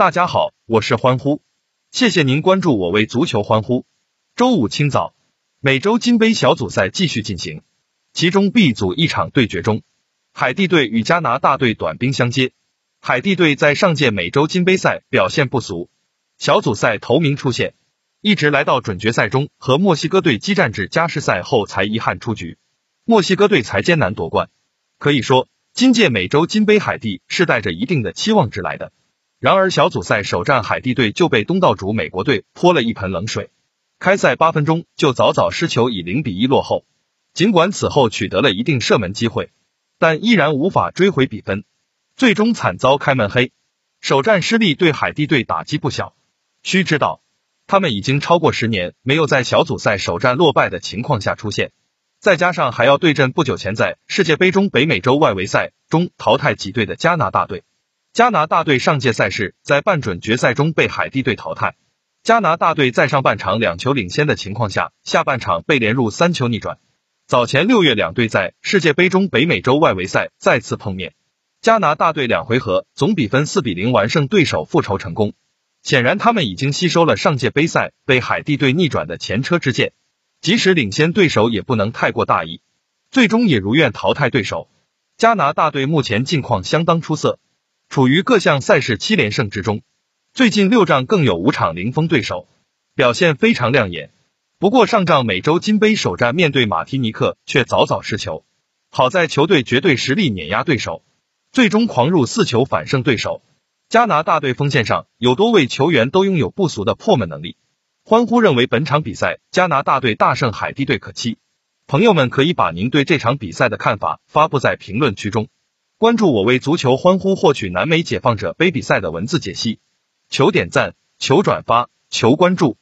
大家好，我是欢呼，谢谢您关注我为足球欢呼。周五清早，美洲金杯小组赛继续进行，其中 B 组一场对决中，海地队与加拿大队短兵相接。海地队在上届美洲金杯赛表现不俗，小组赛头名出现，一直来到准决赛中和墨西哥队激战至加时赛后才遗憾出局，墨西哥队才艰难夺冠。可以说，今届美洲金杯海地是带着一定的期望值来的。然而小组赛首战海地队就被东道主美国队泼了一盆冷水，开赛八分钟就早早失球，以零比一落后。尽管此后取得了一定射门机会，但依然无法追回比分。最终惨遭开门黑，首战失利对海地队打击不小。须知道，他们已经超过十年没有在小组赛首战落败的情况下出现，再加上还要对阵不久前在世界杯中北美洲外围赛中淘汰几队的加拿大队。加拿大队上届赛事在半准决赛中被海地队淘汰，加拿大队在上半场两球领先的情况下，下半场被连入三球逆转。早前六月两队在世界杯中北美洲外围赛再次碰面。加拿大队两回合总比分四比零完胜对手，复仇成功。显然，他们已经吸收了上届杯赛被海地队逆转的前车之鉴，即使领先对手也不能太过大意。最终也如愿淘汰对手。加拿大队目前境况相当出色，处于各项赛事七连胜之中，最近六仗更有五场零封对手，表现非常亮眼。不过上仗美洲金杯首战面对马提尼克却早早失球，好在球队绝对实力碾压对手。最终狂入四球反胜对手。加拿大队锋线上有多位球员都拥有不俗的破门能力。欢呼认为本场比赛加拿大队大胜海地队可期。朋友们可以把您对这场比赛的看法发布在评论区中。关注我为足球欢呼，获取南美解放者杯比赛的文字解析。求点赞，求转发，求关注。